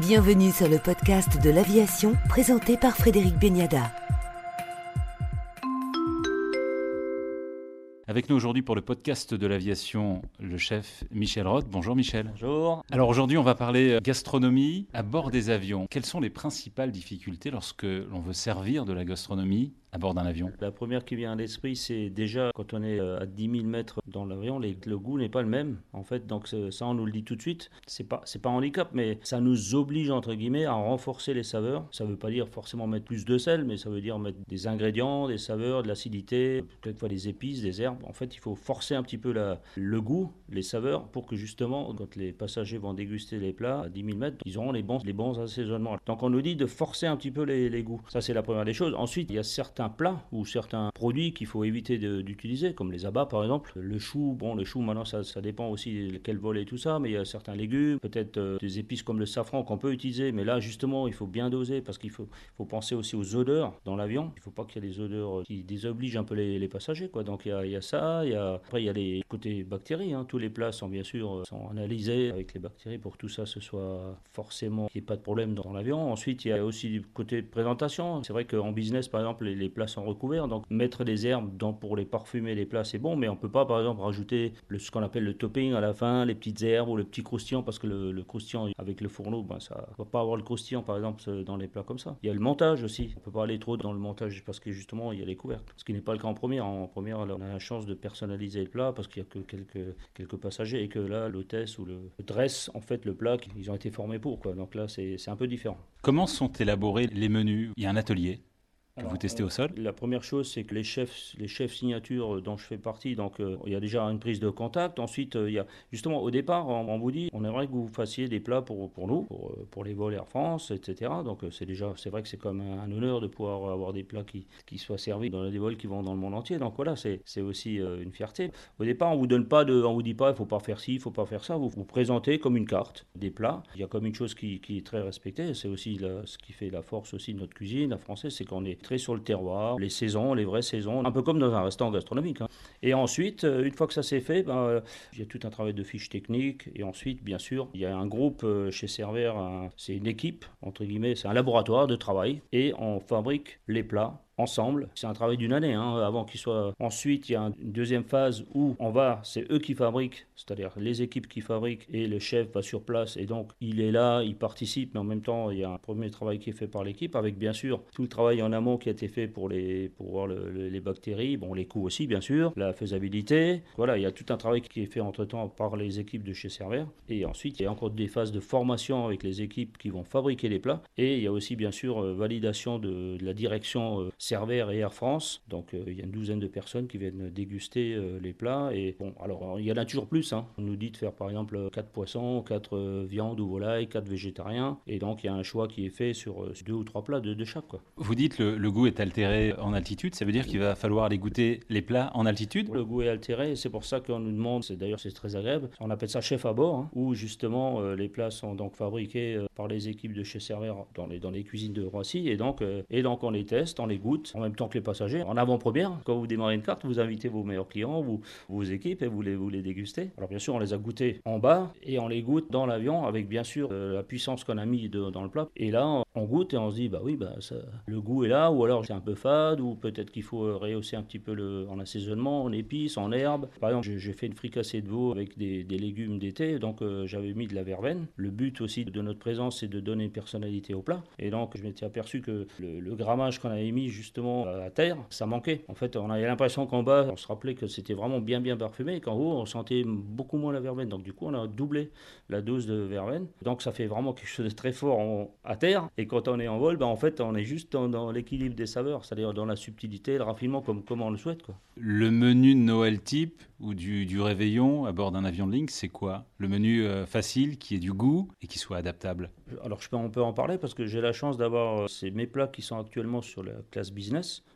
Bienvenue sur le podcast de l'aviation présenté par Frédéric Beniada. Avec nous aujourd'hui pour le podcast de l'aviation, le chef Michel Roth. Bonjour Michel. Bonjour. Alors aujourd'hui, on va parler gastronomie à bord des avions. Quelles sont les principales difficultés lorsque l'on veut servir de la gastronomie à bord d'un avion La première qui vient à l'esprit, c'est déjà quand on est euh, à 10 000 mètres dans l'avion, le goût n'est pas le même. En fait, donc ça, on nous le dit tout de suite. C'est pas, c'est pas handicap, mais ça nous oblige entre guillemets à renforcer les saveurs. Ça veut pas dire forcément mettre plus de sel, mais ça veut dire mettre des ingrédients, des saveurs, de l'acidité, quelquefois des épices, des herbes. En fait, il faut forcer un petit peu le goût, les saveurs, pour que justement, quand les passagers vont déguster les plats à 10 000 mètres, ils auront les bons, les bons assaisonnements. Donc on nous dit de forcer un petit peu les, les goûts. Ça, c'est la première des choses. Ensuite, il y a certains plats ou certains produits qu'il faut éviter d'utiliser, comme les abats par exemple. Le chou, bon, le chou maintenant ça, ça dépend aussi quel vol et tout ça, mais il y a certains légumes, peut-être euh, des épices comme le safran qu'on peut utiliser, mais là justement il faut bien doser parce qu'il faut, faut penser aussi aux odeurs dans l'avion. Il ne faut pas qu'il y ait des odeurs qui désobligent un peu les, passagers. Quoi. Donc il y, a, il y, a, ça, il y a, après il y a les côtés bactéries. Hein. Tous les plats sont bien sûr euh, sont analysés avec les bactéries pour que tout ça ce soit forcément qu'il n'y ait pas de problème dans l'avion. Ensuite il y a aussi du côté présentation. C'est vrai qu'en business par exemple les, les plats sont recouverts, donc mettre des herbes dans, pour les parfumer les plats c'est bon, mais on peut pas par exemple rajouter ce qu'on appelle le topping à la fin, les petites herbes ou le petit croustillant parce que le, le croustillant avec le fourneau, ben, ça va pas avoir le croustillant par exemple dans les plats comme ça. Il y a le montage aussi, on peut pas aller trop dans le montage parce que justement il y a les couvercles, ce qui n'est pas le cas en première. En première on a la chance de personnaliser le plat parce qu'il y a que quelques, quelques passagers et que là l'hôtesse ou le dresse en fait le plat qu'ils ont été formés pour quoi. Donc là c'est un peu différent. Comment sont élaborés les menus? Il y a un atelier que Alors, vous testez au sol La première chose, c'est que les chefs, les chefs signatures dont je fais partie, donc euh, il y a déjà une prise de contact. Ensuite, euh, il y a justement au départ, on, on, vous dit, on aimerait que vous fassiez des plats pour, pour nous, pour, euh, pour les vols Air France, etc. Donc c'est déjà, c'est vrai que c'est comme un, un, honneur de pouvoir avoir des plats qui, qui soient servis dans des vols qui vont dans le monde entier. Donc voilà, c'est, aussi une fierté. Au départ, on vous donne pas de, on vous dit pas, il faut pas faire ci, il faut pas faire ça. Vous vous présentez comme une carte des plats. Il y a comme une chose qui, qui est très respectée. C'est aussi la, ce qui fait la force aussi de notre cuisine, la française, c'est qu'on est sur le terroir les saisons, les vraies saisons, un peu comme dans un restaurant gastronomique. Hein. Et ensuite, une fois que ça s'est fait, il y a tout un travail de fiches techniques. Et ensuite, bien sûr, il y a un groupe chez Cerver, c'est une équipe, entre guillemets, c'est un laboratoire de travail. Et on fabrique les plats ensemble. C'est un travail d'une année hein, avant qu'il soit. Ensuite, il y a une deuxième phase où on va, c'est eux qui fabriquent, c'est-à-dire les équipes qui fabriquent et le chef va sur place et donc il est là, il participe, mais en même temps, il y a un premier travail qui est fait par l'équipe avec bien sûr tout le travail en amont qui a été fait pour les pour voir le, le, les bactéries, bon les coûts aussi bien sûr, la faisabilité. Voilà, il y a tout un travail qui est fait entre temps par les équipes de chez Cerver et ensuite il y a encore des phases de formation avec les équipes qui vont fabriquer les plats et il y a aussi bien sûr validation de, de la direction Cerver et Air France. Donc euh, il y a une douzaine de personnes qui viennent déguster euh, les plats. Et bon, alors il y en a toujours plus. Hein. On nous dit de faire par exemple 4 poissons, 4 euh, viandes ou volailles, 4 végétariens. Et donc il y a un choix qui est fait sur deux ou trois plats de, de chaque. Quoi. Vous dites le, le goût est altéré en altitude. Ça veut dire qu'il va falloir aller goûter les plats en altitude? Le goût est altéré. C'est pour ça qu'on nous demande, c'est d'ailleurs c'est très agréable, on appelle ça chef à bord, hein, où justement euh, les plats sont donc fabriqués euh, par les équipes de chez Cerver dans les, dans les cuisines de Roissy. Et donc, euh, et donc on les teste, on les goûte en même temps que les passagers. En avant-première, quand vous démarrez une carte, vous invitez vos meilleurs clients, vous, vos équipes, et vous les, vous les dégustez. Alors bien sûr, on les a goûtés en bas et on les goûte dans l'avion avec bien sûr euh, la puissance qu'on a mis dans le plat. Et là, on goûte et on se dit, bah oui, bah, le goût est là, ou alors c'est un peu fade, ou peut-être qu'il faut rehausser un petit peu le, en assaisonnement, en épices, en herbes. Par exemple, j'ai fait une fricassée de veau avec des, légumes d'été, donc euh, j'avais mis de la verveine. Le but aussi de notre présence, c'est de donner une personnalité au plat. Et donc, je m'étais aperçu que le, le grammage qu'on avait mis justement à terre, ça manquait. En fait, on avait l'impression qu'en bas, on se rappelait que c'était vraiment bien bien parfumé et qu'en haut, on sentait beaucoup moins la verveine. Donc du coup, on a doublé la dose de verveine. Donc ça fait vraiment quelque chose de très fort en, à terre. Et quand on est en vol, ben, en fait, on est juste dans, dans l'équilibre des saveurs, c'est-à-dire dans la subtilité, le raffinement comme, comme on le souhaite. Quoi. Le menu de Noël type ou du, du réveillon à bord d'un avion de ligne, c'est quoi? Le menu euh, facile, qui ait du goût et qui soit adaptable Alors je peux, on peut en parler parce que j'ai la chance d'avoir euh, mes plats qui sont actuellement sur la classe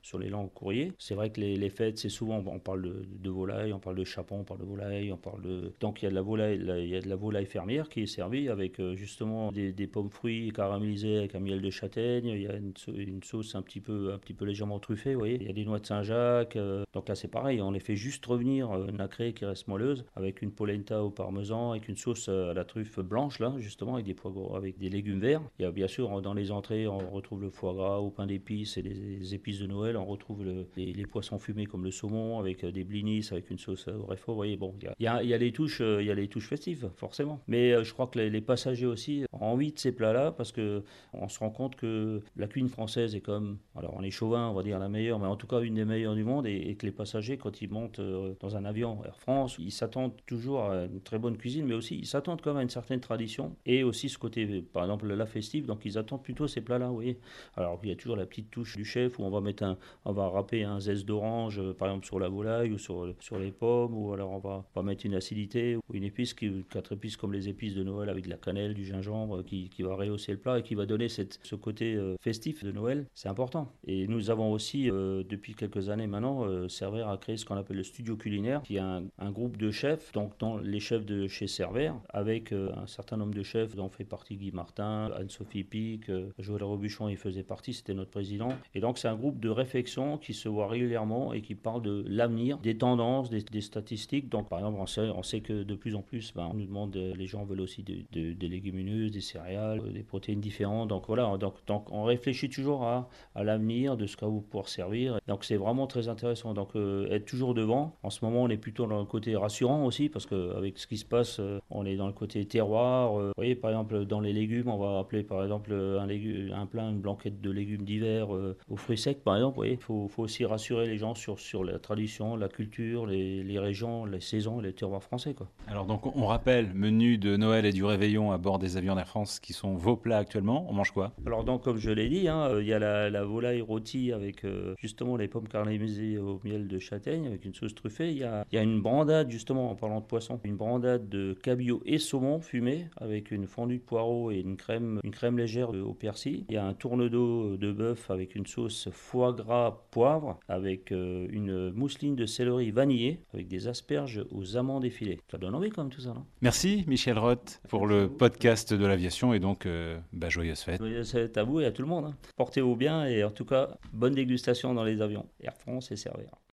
sur les langues courriers. C'est vrai que les, fêtes, c'est souvent, on parle de, volaille, on parle de chapon, on parle de volaille, on parle de... Donc il y a de la volaille, il y a de la volaille fermière qui est servie avec euh, justement des, pommes fruits caramélisées avec un miel de châtaigne, il y a une, sauce un petit peu, un petit peu légèrement truffée, vous voyez. Il y a des noix de Saint-Jacques, euh, donc là c'est pareil, on les fait juste revenir nacrée qui reste moelleuse, avec une polenta au parmesan, avec une sauce à la truffe blanche, là, justement, avec des pois avec des légumes verts. Il y a bien sûr, dans les entrées, on retrouve le foie gras au pain d'épices et les épices de Noël. On retrouve les, poissons fumés comme le saumon, avec des blinis, avec une sauce au réfort. Bon, il y a, les touches, il y a les touches festives, forcément. Mais je crois que les, les passagers aussi ont envie de ces plats-là parce que on se rend compte que la cuisine française est comme, alors on est chauvin, on va dire la meilleure, mais en tout cas une des meilleures du monde, et, que les passagers, quand ils montent euh, dans un avion Air France, ils s'attendent toujours à une très bonne cuisine, mais aussi ils s'attendent quand même à une certaine tradition, et aussi ce côté, par exemple, la festive, donc ils attendent plutôt ces plats-là, vous. Alors il y a toujours la petite touche du chef où on va mettre un, on va râper un zeste d'orange, euh, par exemple sur la volaille ou sur, sur les pommes, ou alors on va, va mettre une acidité ou une épice, quatre épices comme les épices de Noël avec de la cannelle, du gingembre, qui, qui va rehausser le plat et qui va donner cette, ce côté euh, festif de Noël, c'est important. Et nous avons aussi, euh, depuis quelques années maintenant, euh, a créé ce qu'on appelle le studio culinaire, qui est un, groupe de chefs, donc dans les chefs de chez Cerver, avec un certain nombre de chefs dont fait partie Guy Martin, Anne-Sophie Pic, Joël Robuchon il faisait partie, c'était notre président. Et donc c'est un groupe de réflexion qui se voit régulièrement et qui parle de l'avenir, des tendances, des, statistiques. Donc par exemple, on sait, que de plus en plus, ben, on nous demande, les gens veulent aussi des légumineuses, des céréales, des protéines différentes. Donc voilà, donc, donc on réfléchit toujours à, l'avenir de ce qu'on va pouvoir servir. Donc c'est vraiment très intéressant. Donc euh, être toujours devant. En ce moment, on est plutôt dans le côté rassurant aussi parce qu'avec ce qui se passe, euh, on est dans le côté terroir. Euh, vous voyez, par exemple, dans les légumes, on va appeler par exemple un, plat, une blanquette de légumes d'hiver aux fruits secs, par exemple. Il faut, faut, aussi rassurer les gens sur, sur la tradition, la culture, les, les régions, les saisons et les terroirs français. Quoi. Alors donc on rappelle, menu de Noël et du réveillon à bord des avions d'Air France qui sont vos plats actuellement. On mange quoi? Alors donc comme je l'ai dit, hein, il y a la, volaille rôtie avec euh, justement les pommes caramélisées au miel de châtaigne avec une sauce truffée. Il y a, y a, une brandade justement en parlant de poisson, une brandade de cabillaud et saumon fumé avec une fondue de poireaux et une crème, une crème légère au persil. Il y a un tourne-dos de bœuf avec une sauce foie gras poivre avec euh, une mousseline de céleri vanillé avec des asperges aux amandes effilées. Ça donne envie quand même tout ça, non? Merci Michel Roth pour le podcast de l'aviation et donc euh, bah, joyeuse fête. Joyeuse fête à vous et à tout le monde. Hein. Portez-vous bien et en tout cas, bonne dégustation dans les avions. Air France et Servir.